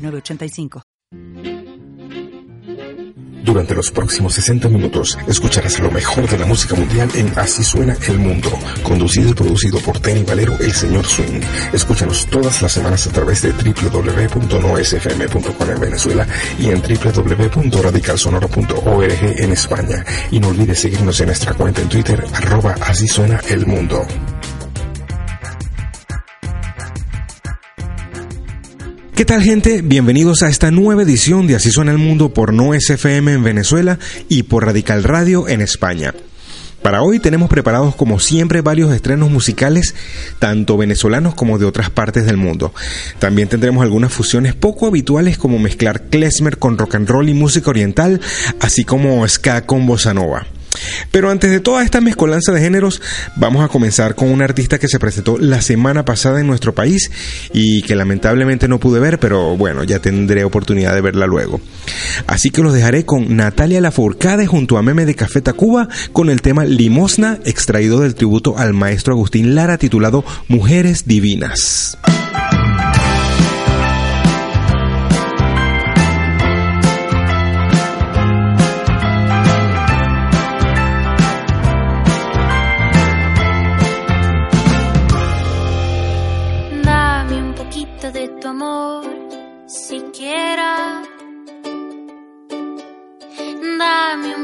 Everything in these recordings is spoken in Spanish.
906985. Durante los próximos 60 minutos escucharás lo mejor de la música mundial en Así suena el mundo, conducido y producido por Tenny Valero, el señor Swing. Escúchanos todas las semanas a través de www.nosfm.com en Venezuela y en www.radicalsonoro.org en España. Y no olvides seguirnos en nuestra cuenta en Twitter, arroba Así suena el mundo. ¿Qué tal gente? Bienvenidos a esta nueva edición de Así suena el mundo por No SFM en Venezuela y por Radical Radio en España. Para hoy tenemos preparados como siempre varios estrenos musicales, tanto venezolanos como de otras partes del mundo. También tendremos algunas fusiones poco habituales como mezclar klezmer con rock and roll y música oriental, así como ska con bossa nova. Pero antes de toda esta mezcolanza de géneros, vamos a comenzar con una artista que se presentó la semana pasada en nuestro país y que lamentablemente no pude ver, pero bueno, ya tendré oportunidad de verla luego. Así que los dejaré con Natalia Lafourcade junto a Meme de Café Tacuba con el tema Limosna, extraído del tributo al maestro Agustín Lara titulado Mujeres Divinas.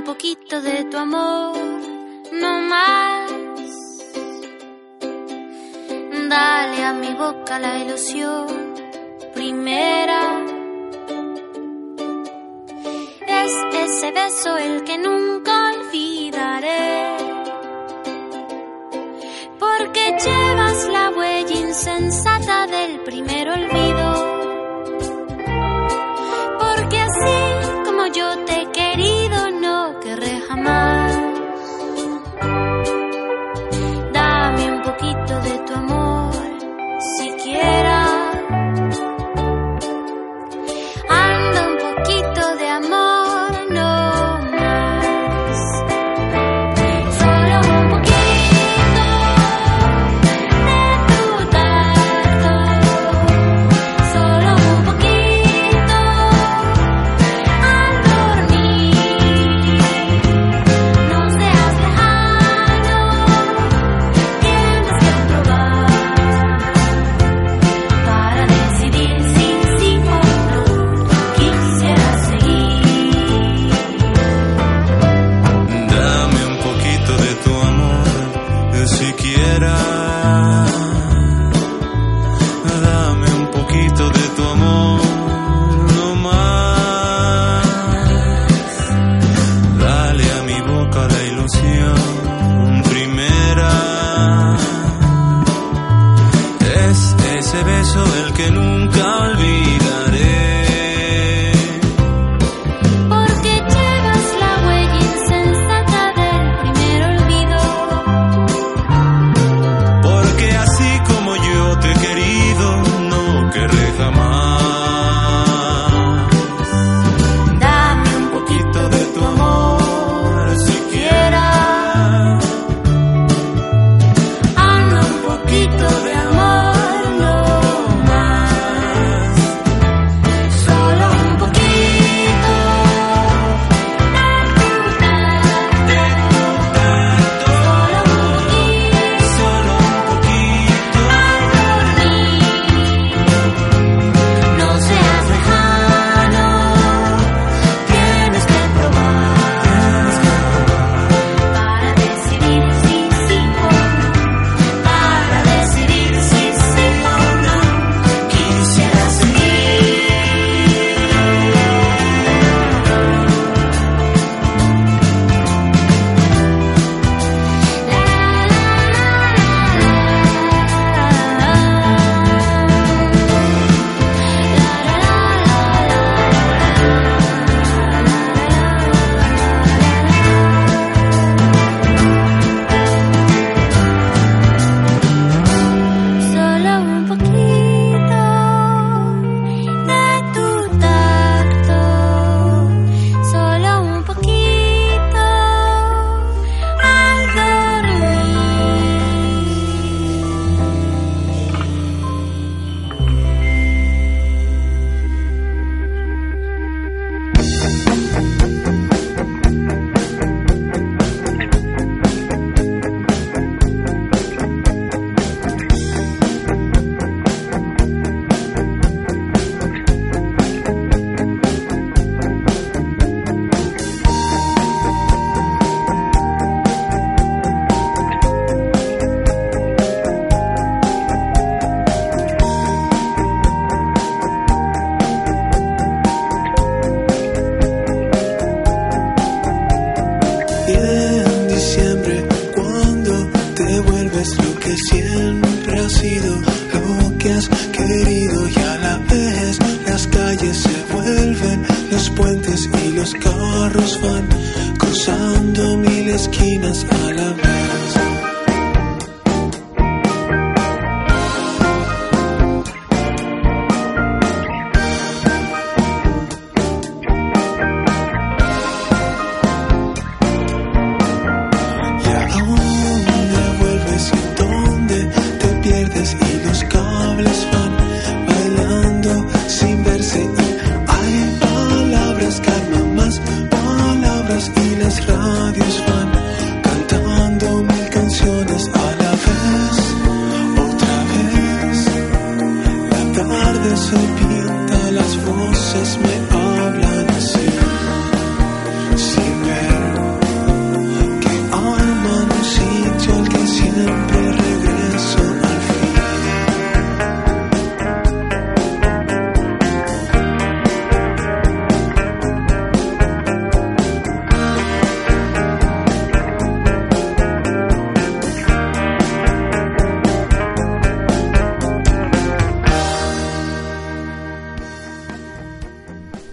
Poquito de tu amor, no más. Dale a mi boca la ilusión primera. Es ese beso el que nunca olvidaré. Porque llevas la huella insensata del primer olvido.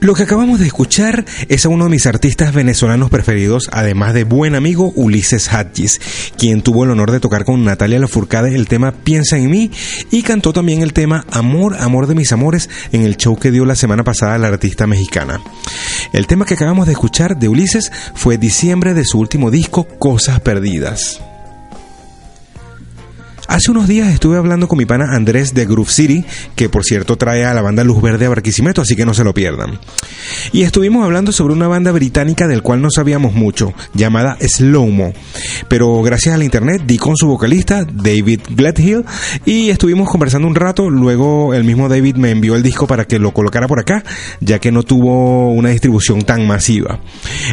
Lo que acabamos de escuchar es a uno de mis artistas venezolanos preferidos, además de buen amigo Ulises Hadjis, quien tuvo el honor de tocar con Natalia Lafourcade el tema Piensa en mí y cantó también el tema Amor, amor de mis amores en el show que dio la semana pasada la artista mexicana. El tema que acabamos de escuchar de Ulises fue diciembre de su último disco Cosas Perdidas. Hace unos días estuve hablando con mi pana Andrés de Groove City, que por cierto trae a la banda Luz Verde a Barquisimeto, así que no se lo pierdan. Y estuvimos hablando sobre una banda británica del cual no sabíamos mucho, llamada Slowmo. Pero gracias al internet di con su vocalista, David Gledhill, y estuvimos conversando un rato, luego el mismo David me envió el disco para que lo colocara por acá, ya que no tuvo una distribución tan masiva.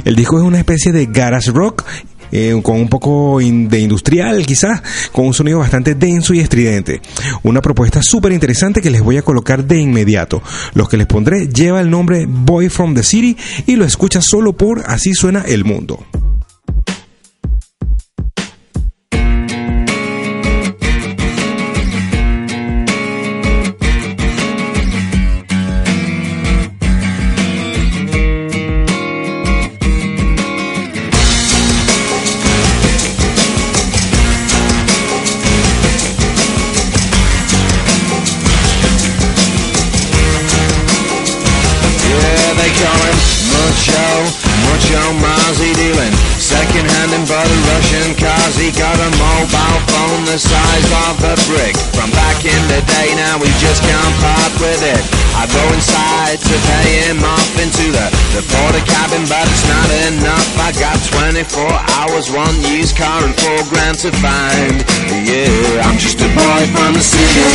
El disco es una especie de garage rock eh, con un poco de industrial quizás, con un sonido bastante denso y estridente. Una propuesta súper interesante que les voy a colocar de inmediato. Los que les pondré lleva el nombre Boy from the City y lo escucha solo por Así suena el mundo. Cars. He got a mobile phone the size of a brick. From back in the day, now we just can't part with it. I go inside to pay him off into the, the porter cabin, but it's not enough. I got 24 hours, one used car, and four grand to find. Yeah, I'm just a boy from the city.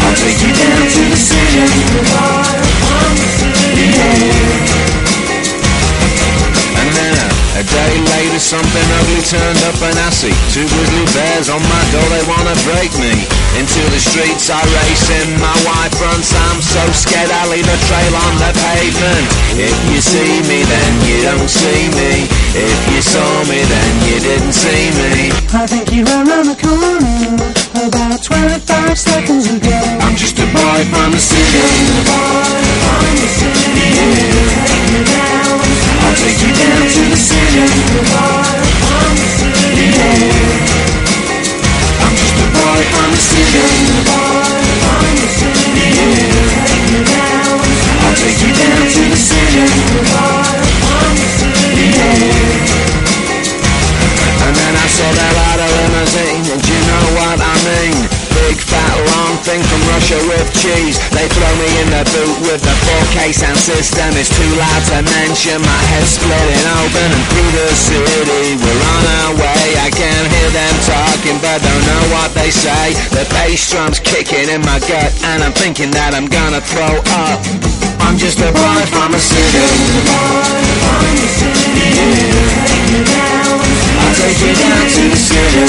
I'll take you down to the city. Something ugly turned up and I see two grizzly bears on my door. They wanna break me into the streets. I race in my white fronts. I'm so scared I leave a trail on the pavement. If you see me, then you don't see me. If you saw me, then you didn't see me. I think you're around the corner about 25 seconds ago. I'm just a boy from the city. I'll take you down to the city. I'm just a boy from the city. I'll take you down to the city. And then I saw that out of limousine, from with cheese. They throw me in the boot with the 4K sound system. It's too loud to mention. My head's splitting open and through the city. We're on our way. I can hear them talking, but don't know what they say. The bass drum's kicking in my gut, and I'm thinking that I'm gonna throw up. I'm just a boy from a city. I'll take you down to the city.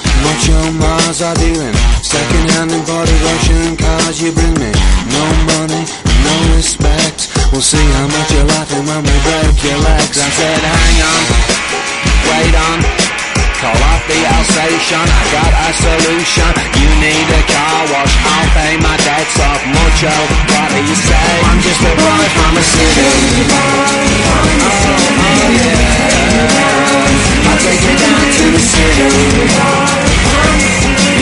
Mars are dealing Second-hand imported Russian cars you bring me. No money, no respect. We'll see how much you're laughing when we break your legs. I said hang on, wait on. Call off the Alsatian, I got a solution. You need a car wash, I'll pay my debts off Mucho, what do you say? I'm just a boy from a city. Oh, oh yeah I'll take you down to the city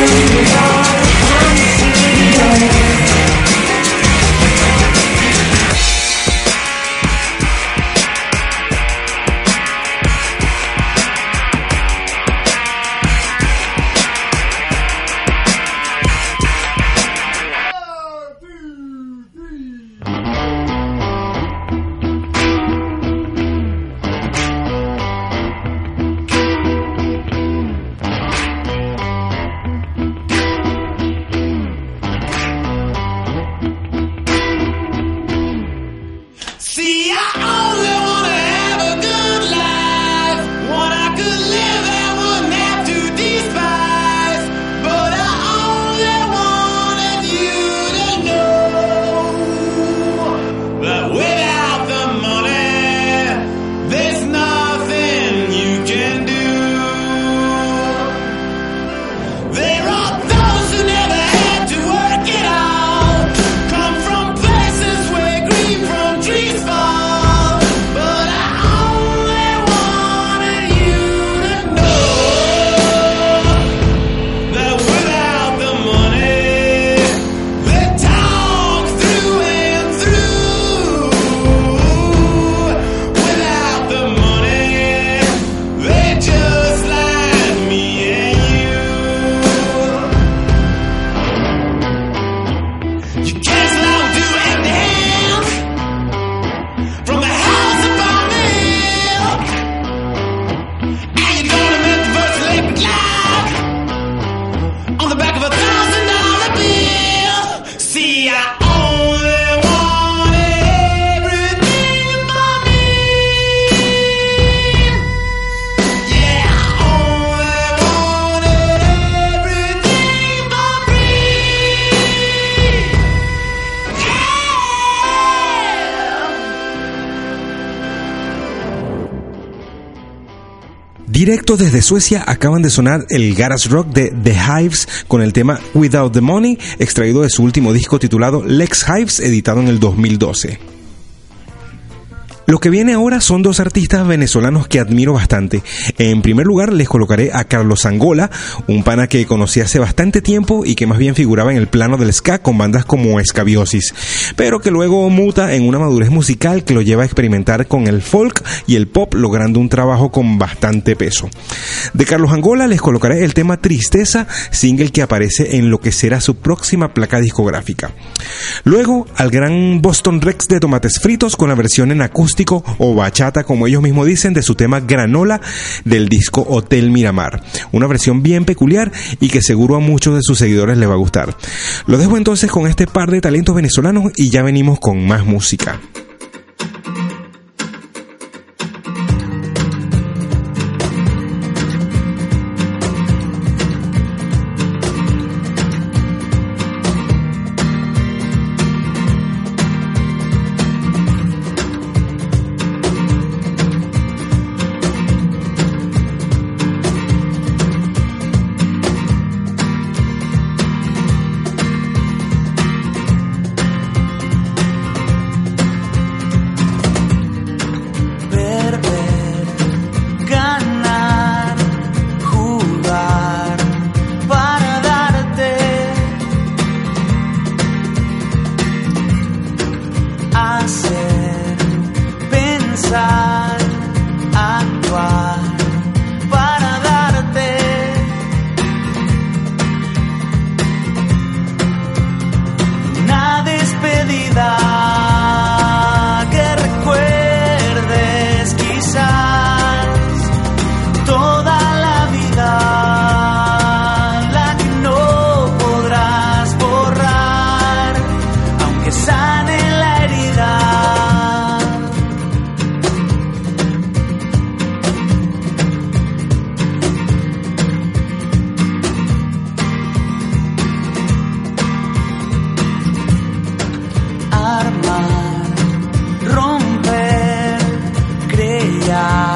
the city Yeah Directo desde Suecia acaban de sonar el garage rock de The Hives con el tema Without the Money, extraído de su último disco titulado Lex Hives, editado en el 2012. Lo que viene ahora son dos artistas venezolanos que admiro bastante. En primer lugar les colocaré a Carlos Angola, un pana que conocí hace bastante tiempo y que más bien figuraba en el plano del ska con bandas como Escabiosis, pero que luego muta en una madurez musical que lo lleva a experimentar con el folk y el pop logrando un trabajo con bastante peso. De Carlos Angola les colocaré el tema Tristeza, single que aparece en lo que será su próxima placa discográfica. Luego al gran Boston Rex de Tomates Fritos con la versión en o bachata, como ellos mismos dicen, de su tema Granola del disco Hotel Miramar. Una versión bien peculiar y que seguro a muchos de sus seguidores les va a gustar. Lo dejo entonces con este par de talentos venezolanos y ya venimos con más música. Yeah.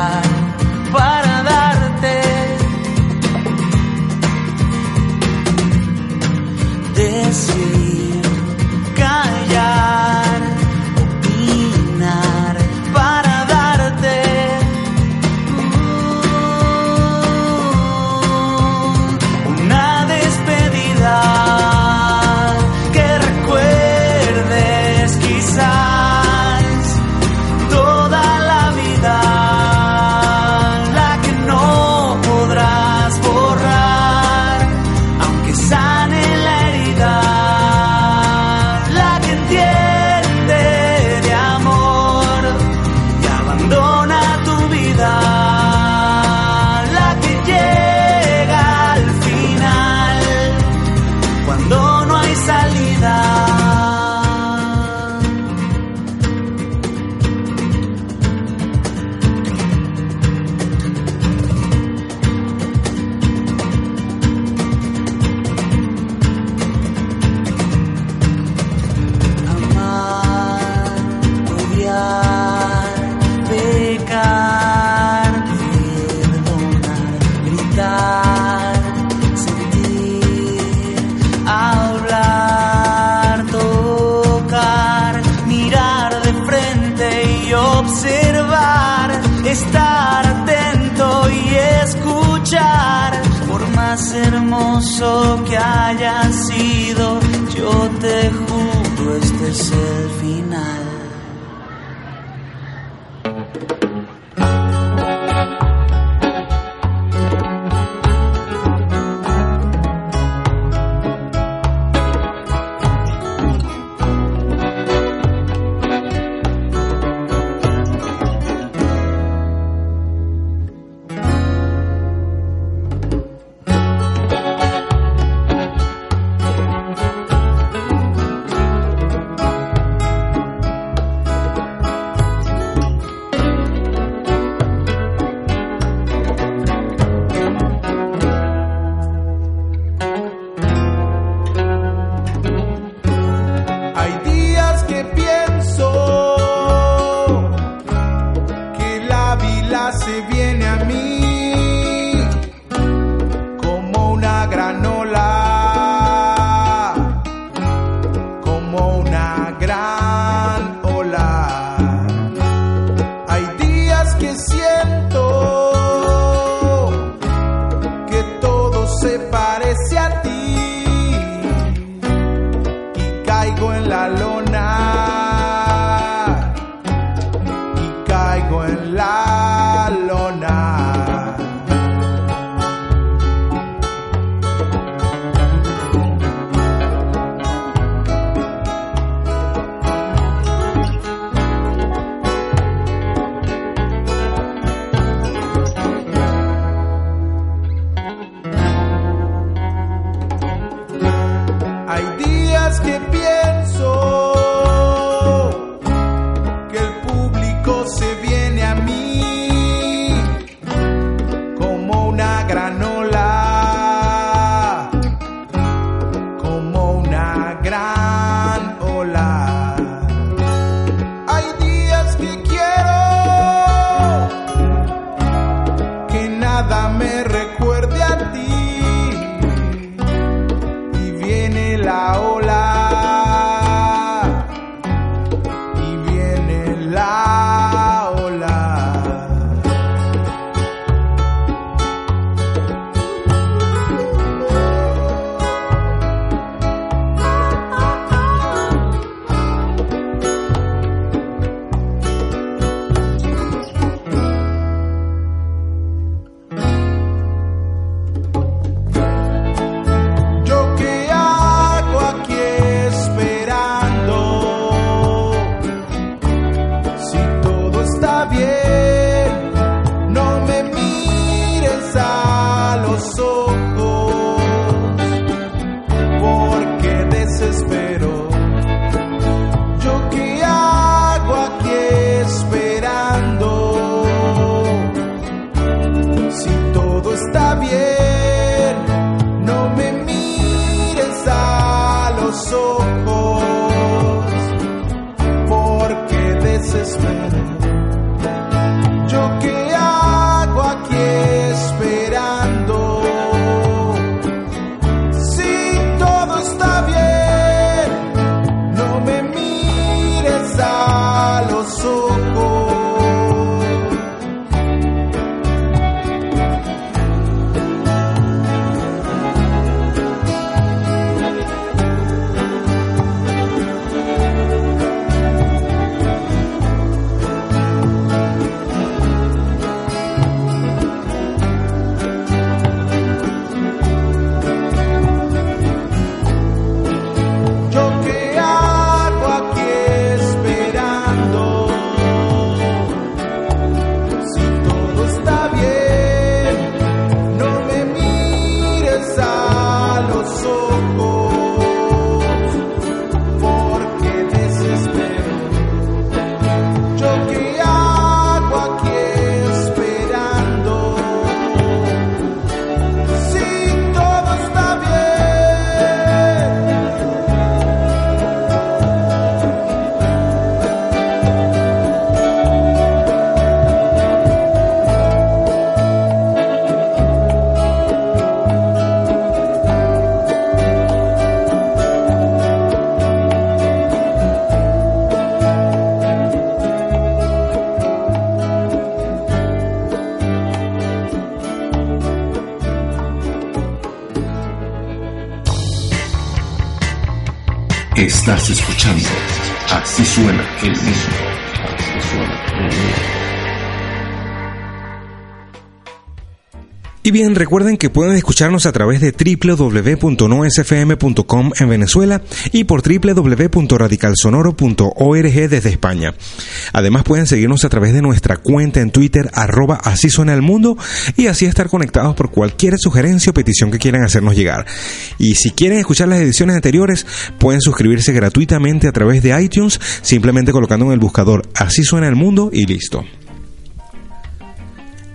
Estás escuchando. Así suena el mundo. Así suena el mundo. Y bien, recuerden que pueden escucharnos a través de www.nosfm.com en Venezuela y por www.radicalsonoro.org desde España. Además pueden seguirnos a través de nuestra cuenta en Twitter arroba así suena el mundo y así estar conectados por cualquier sugerencia o petición que quieran hacernos llegar. Y si quieren escuchar las ediciones anteriores, pueden suscribirse gratuitamente a través de iTunes simplemente colocando en el buscador así suena el mundo y listo.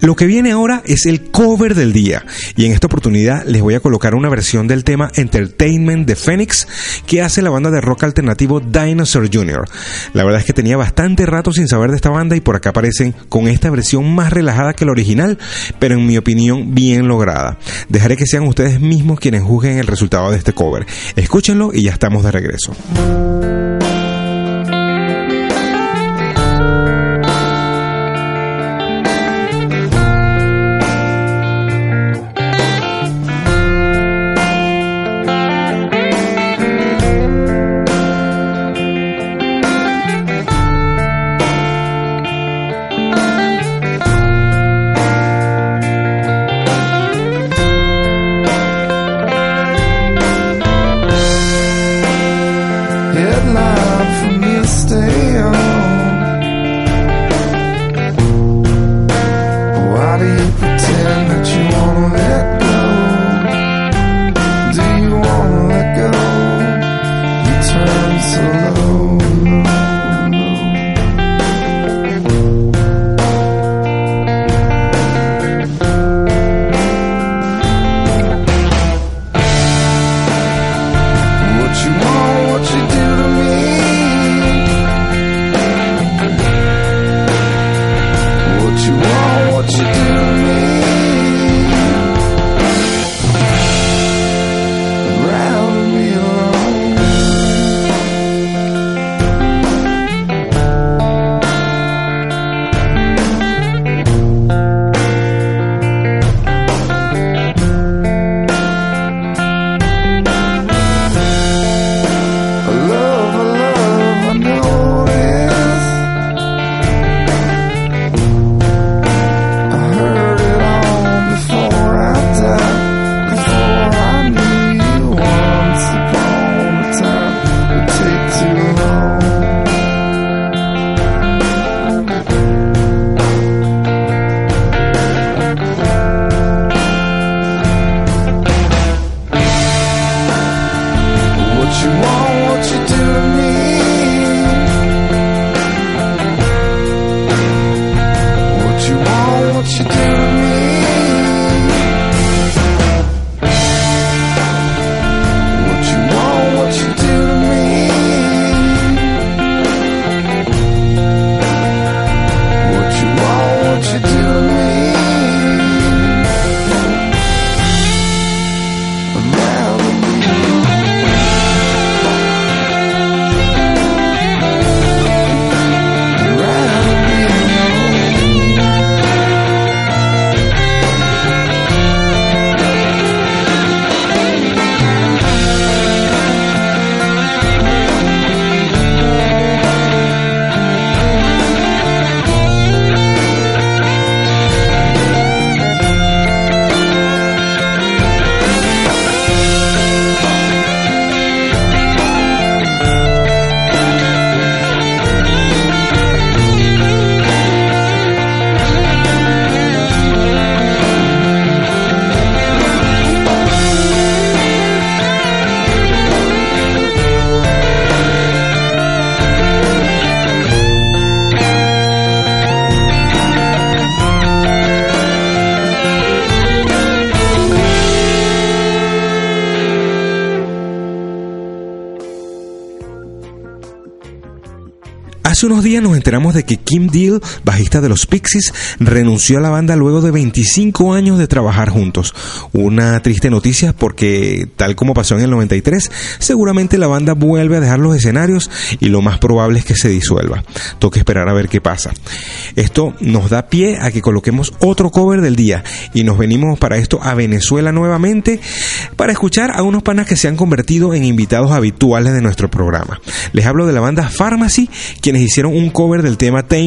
Lo que viene ahora es el cover del día y en esta oportunidad les voy a colocar una versión del tema Entertainment de Phoenix que hace la banda de rock alternativo Dinosaur Jr. La verdad es que tenía bastante rato sin saber de esta banda y por acá aparecen con esta versión más relajada que la original, pero en mi opinión bien lograda. Dejaré que sean ustedes mismos quienes juzguen el resultado de este cover. Escúchenlo y ya estamos de regreso. Kim Deal, bajista de los Pixies, renunció a la banda luego de 25 años de trabajar juntos. Una triste noticia porque, tal como pasó en el 93, seguramente la banda vuelve a dejar los escenarios y lo más probable es que se disuelva. Toca esperar a ver qué pasa. Esto nos da pie a que coloquemos otro cover del día y nos venimos para esto a Venezuela nuevamente para escuchar a unos panas que se han convertido en invitados habituales de nuestro programa. Les hablo de la banda Pharmacy, quienes hicieron un cover del tema Tame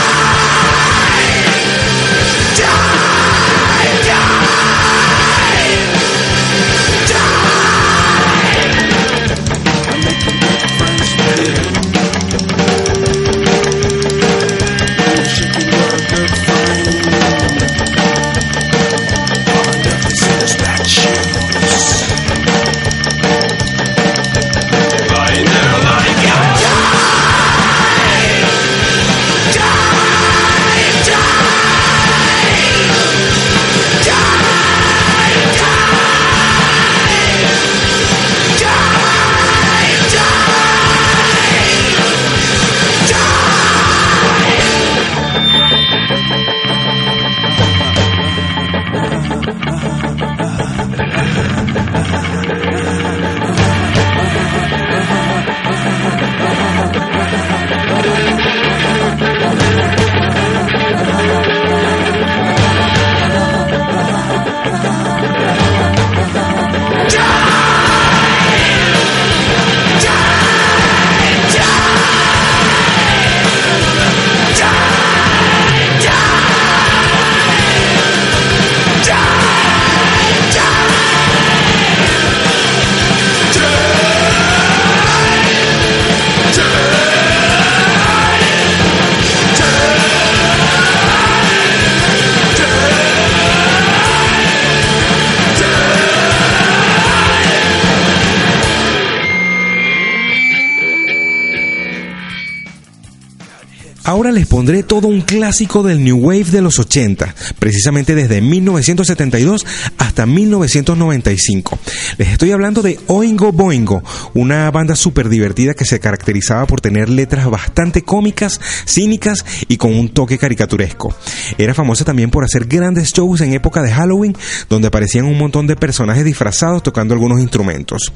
Ahora les pondré todo un clásico del New Wave de los 80, precisamente desde 1972 hasta 1995. Les estoy hablando de Oingo Boingo, una banda súper divertida que se caracterizaba por tener letras bastante cómicas, cínicas y con un toque caricaturesco. Era famosa también por hacer grandes shows en época de Halloween, donde aparecían un montón de personajes disfrazados tocando algunos instrumentos.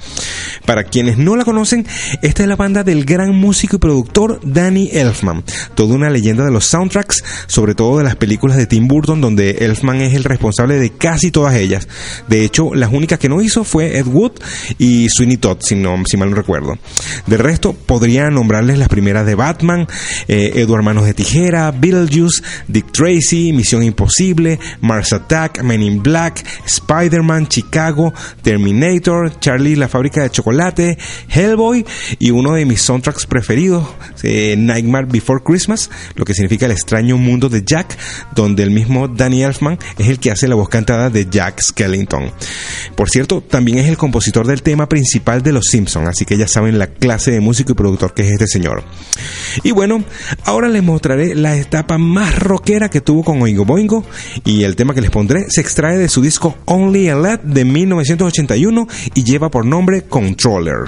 Para quienes no la conocen, esta es la banda del gran músico y productor Danny Elfman, toda una leyenda de los soundtracks, sobre todo de las películas de Tim Burton, donde Elfman es el responsable de casi todas ellas. De hecho, las únicas que no hizo fue Ed Wood y Sweeney Todd, si, no, si mal no recuerdo. De resto, podría nombrarles las primeras de Batman, eh, Edward Manos de Tijera, Beetlejuice, Dick Tracy, Misión Imposible, Mars Attack, Men in Black, Spider-Man, Chicago, Terminator, Charlie la fábrica de chocolate, Hellboy y uno de mis soundtracks preferidos, eh, Nightmare Before Christmas, lo que significa el extraño mundo de Jack, donde el mismo Danny Elfman es el que hace la voz cantada de Jack Skellington. Por cierto, también es el compositor del tema principal de Los Simpsons, así que ya saben la clase de músico y productor que es este señor. Y bueno, ahora les mostraré la etapa más rockera que tuvo con Oingo Boingo y el tema que les pondré se extrae de su disco Only a Lad de 1981 y lleva por nombre Controller.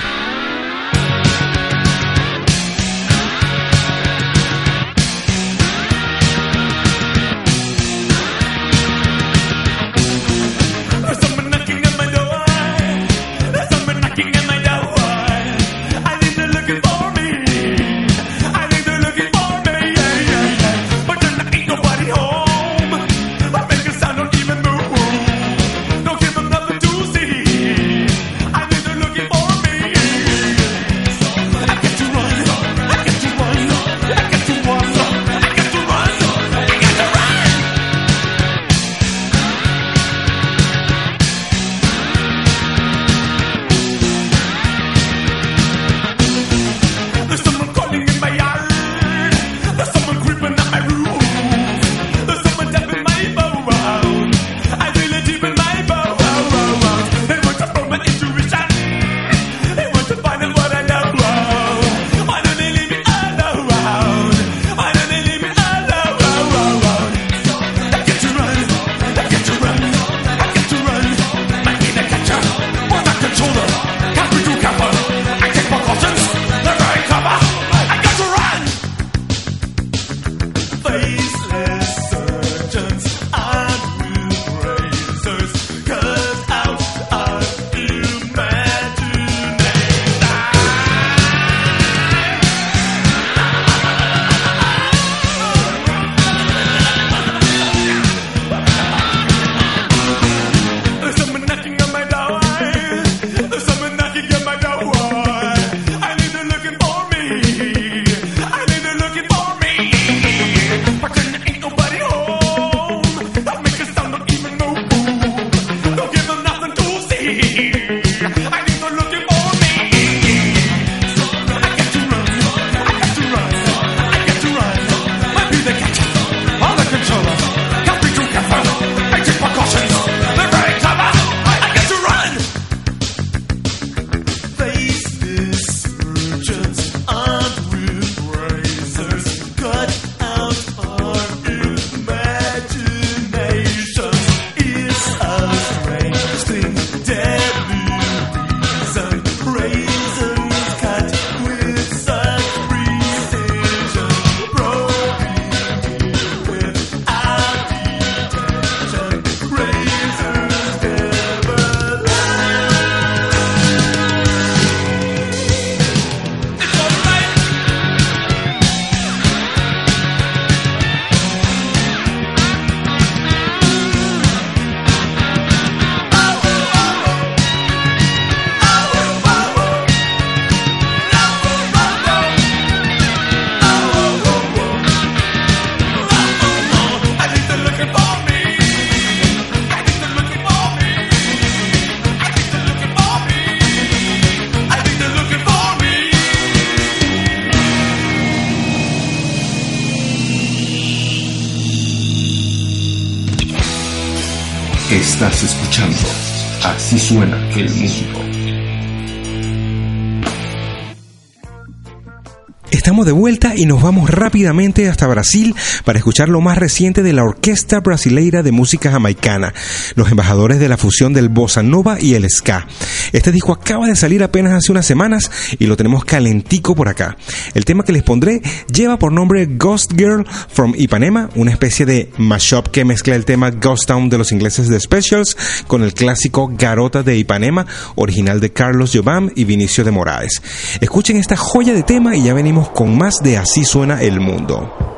Suena el mundo. Estamos de vuelta y nos vamos rápidamente hasta Brasil para escuchar lo más reciente de la Orquesta Brasileira de Música Jamaicana, los embajadores de la fusión del bossa nova y el ska. Este disco acaba de salir apenas hace unas semanas y lo tenemos calentico por acá. El tema que les pondré lleva por nombre Ghost Girl from Ipanema, una especie de mashup que mezcla el tema Ghost Town de los ingleses de Specials con el clásico Garota de Ipanema, original de Carlos Jobam y Vinicio de Moraes. Escuchen esta joya de tema y ya venimos con más de Así suena el mundo.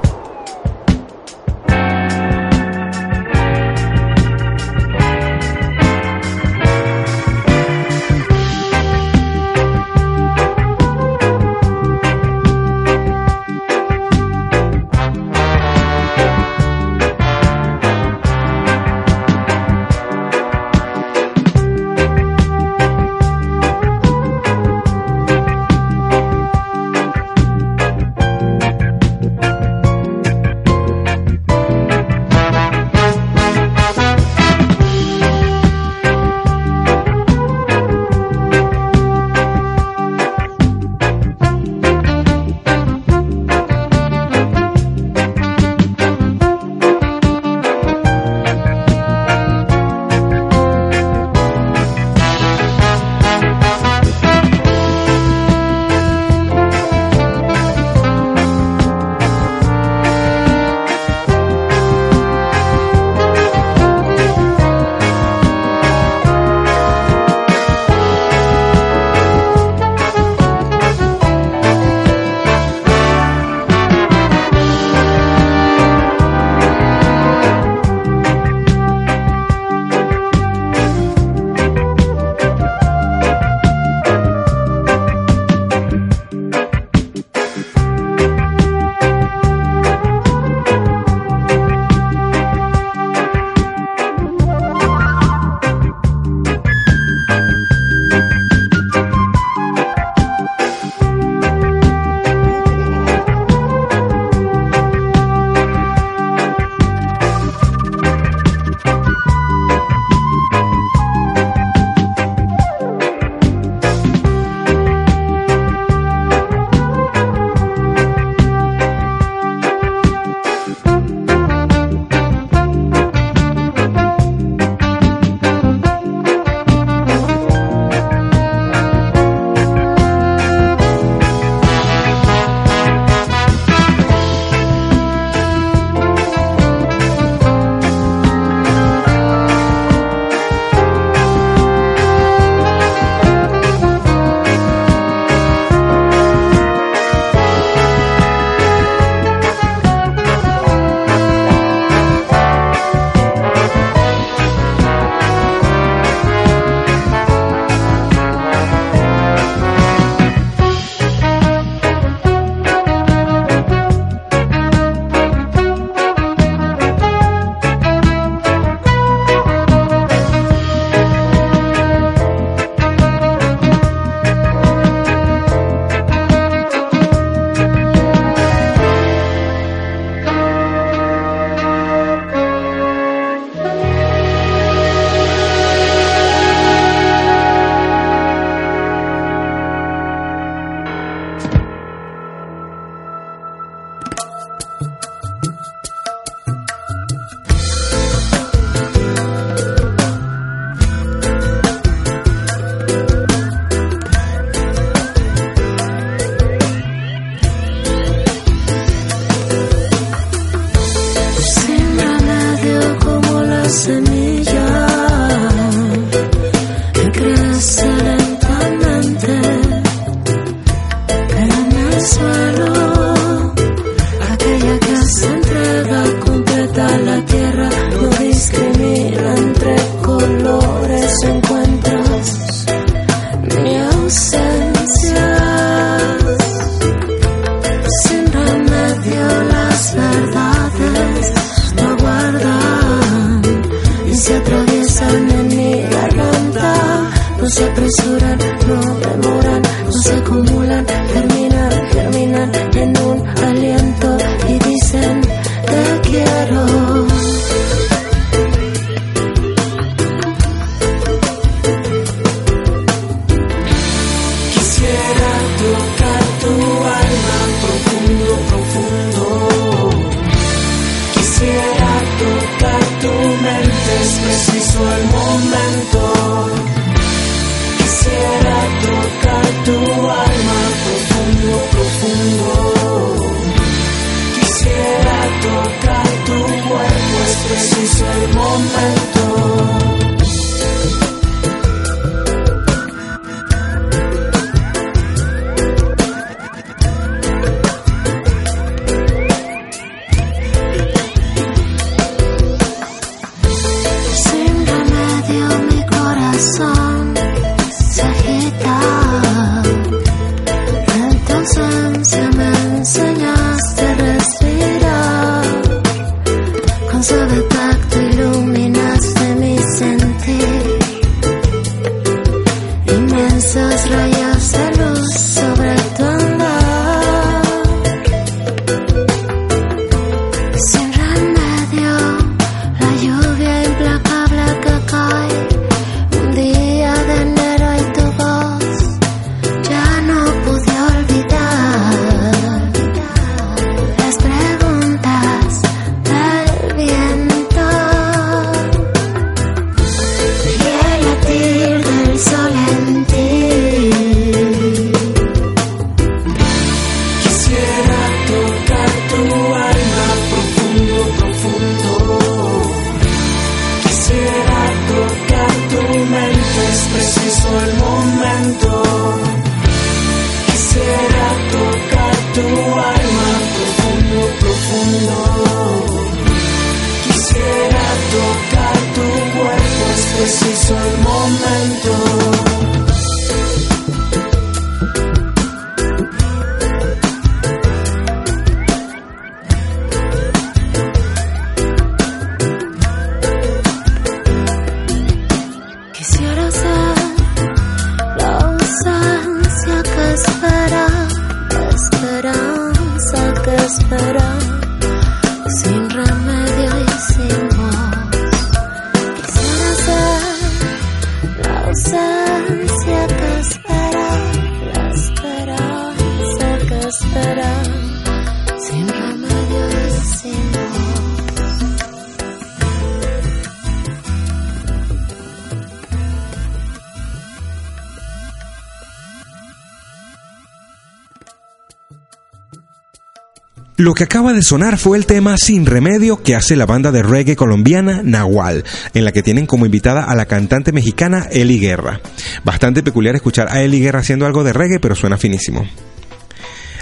Que acaba de sonar fue el tema Sin Remedio que hace la banda de reggae colombiana Nahual, en la que tienen como invitada a la cantante mexicana Eli Guerra. Bastante peculiar escuchar a Eli Guerra haciendo algo de reggae, pero suena finísimo.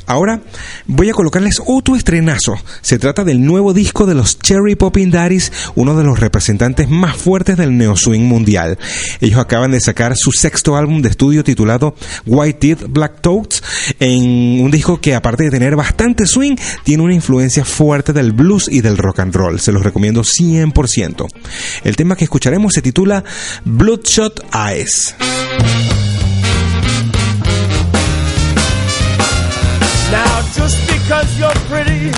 Ahora voy a colocarles otro estrenazo. Se trata del nuevo disco de los Cherry Poppin' Daddies, uno de los representantes más fuertes del neo swing mundial. Ellos acaban de sacar su sexto álbum de estudio titulado White Teeth Black Toads, en un disco que aparte de tener bastante swing, tiene una influencia fuerte del blues y del rock and roll. Se los recomiendo 100%. El tema que escucharemos se titula Bloodshot Eyes. Just because you're pretty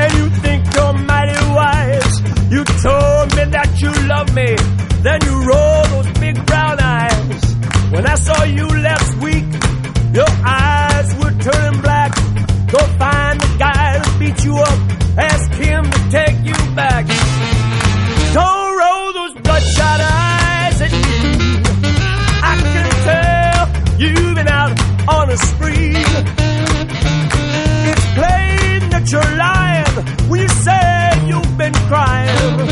and you think you're mighty wise, you told me that you love me, then you roll those big brown eyes. When I saw you last week, your eyes were turning black. Go find the guy to beat you up, ask him to take you back. Don't roll those bloodshot eyes at me. I can tell you've been out on a spree. That you're lying when you say you've been crying.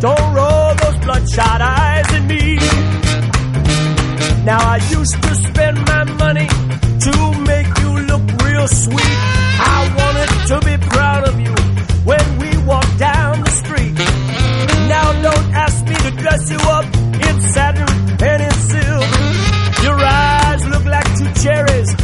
Don't roll those bloodshot eyes at me. Now I used to spend my money to make you look real sweet. I wanted to be proud of you when we walk down the street. Now don't ask me to dress you up in satin and in silk. Your eyes look like two cherries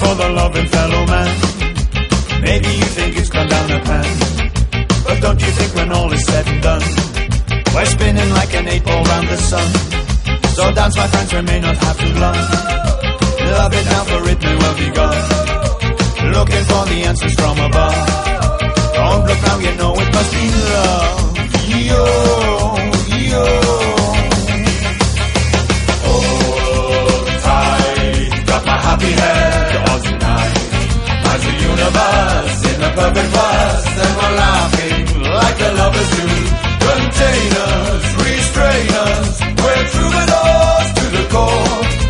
for the loving fellow man. Maybe you think it's gone down the pan, but don't you think when all is said and done, we're spinning like an eight ball round the sun. So dance, my friends, we may not have too long. Love it now, for it may well be gone. Looking for the answers from above. Don't look now, you know it must be love. Yo, yo. Happy head on tonight. As the universe in a perfect verse, and we're laughing like the lovers do. Contain us, restrain us, we're troubadours to the core.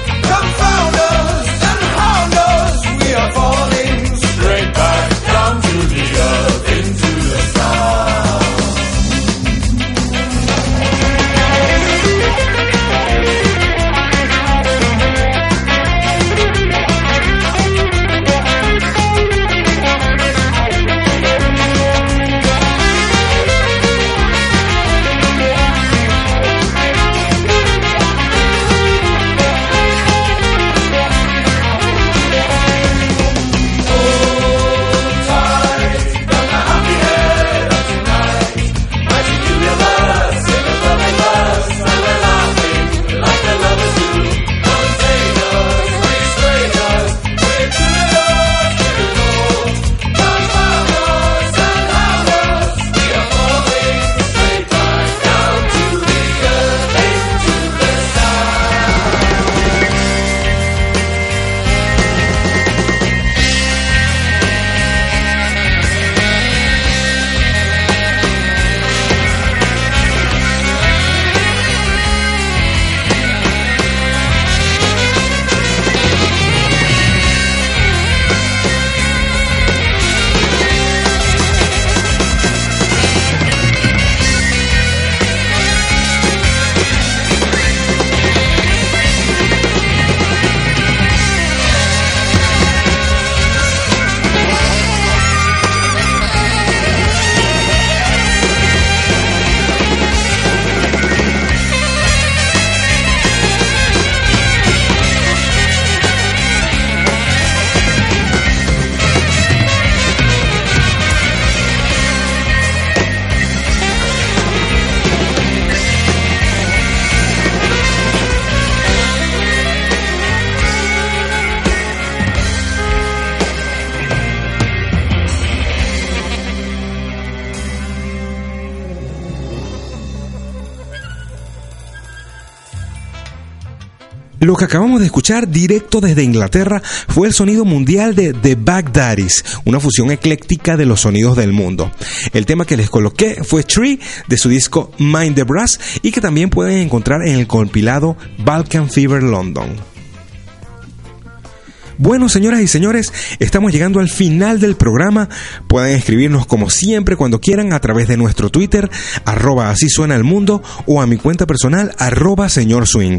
Acabamos de escuchar directo desde Inglaterra fue el sonido mundial de The Baghdadis, una fusión ecléctica de los sonidos del mundo. El tema que les coloqué fue Tree de su disco Mind the Brass y que también pueden encontrar en el compilado Balkan Fever London. Bueno, señoras y señores, estamos llegando al final del programa. Pueden escribirnos como siempre cuando quieran a través de nuestro Twitter, arroba así suena el mundo, o a mi cuenta personal, arroba señor swing.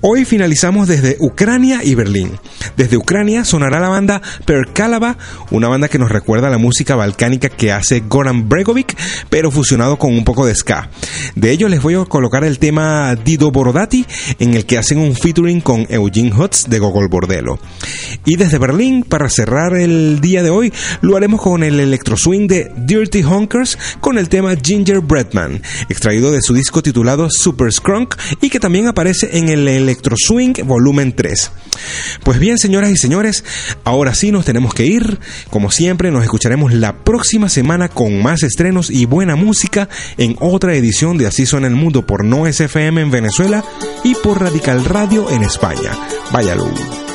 Hoy finalizamos desde Ucrania y Berlín. Desde Ucrania sonará la banda Perkalaba, una banda que nos recuerda a la música balcánica que hace Goran Bregovic, pero fusionado con un poco de ska. De ellos les voy a colocar el tema Dido Borodati, en el que hacen un featuring con Eugene Hutz de Gogol Bordello. Y desde Berlín, para cerrar el día de hoy, lo haremos con el electro swing de Dirty Honkers con el tema Ginger Breadman, extraído de su disco titulado Super Scrunk y que también aparece en el electro swing volumen 3. Pues bien, señoras y señores, ahora sí nos tenemos que ir. Como siempre, nos escucharemos la próxima semana con más estrenos y buena música en otra edición de Así suena el mundo por No SFM en Venezuela y por Radical Radio en España. Váyalo.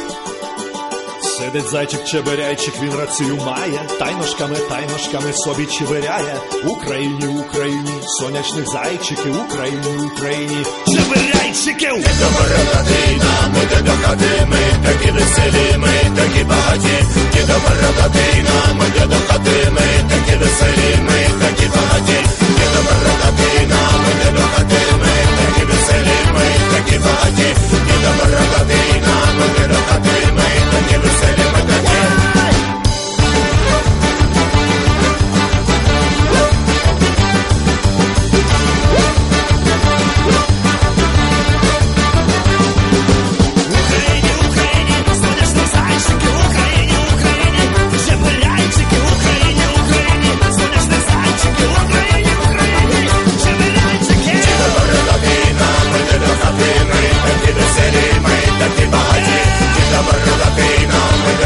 Сидить зайчик чеберяйчик, він рацію має, Тайношками, тайношками собі чеберяє. Україні, Україні, сонячних зайчиків, Україні, Україні, Чебиряйчиків, Ми до бородатина, ми до доходи, ми? Такі веселі, ми такі багаті, Ми до бородатина, ми до доходи, ми? Такі веселі, ми такі багаті, Ми до бородатина, ми до доходи, ми? Такі веселі, ми такі багаті, Ми до бородатина, ми до Jerusalem.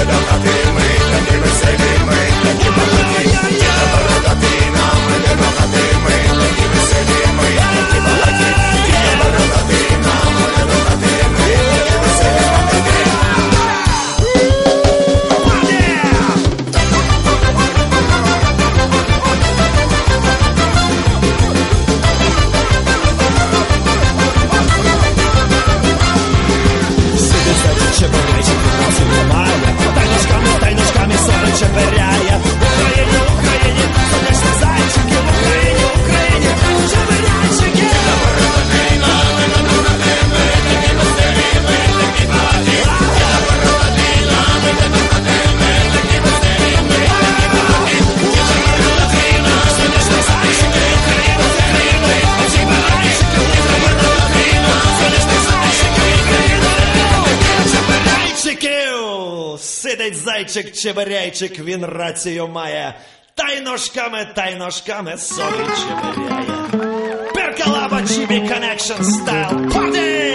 ¡Vamos a ver! ¡Vamos a ver! ¡Vamos a ver! ¡Vamos a ver! ¡Vamos a ver! ¡Vamos a ver! ¡Vamos a ver! ¡Vamos a ver! ¡Vamos a ver! ¡Vamos a ver! чеберяйчик він рацію має, та й ножками, та й ножками собі чеберяє. Перкалаба Чібі Connection Style Party!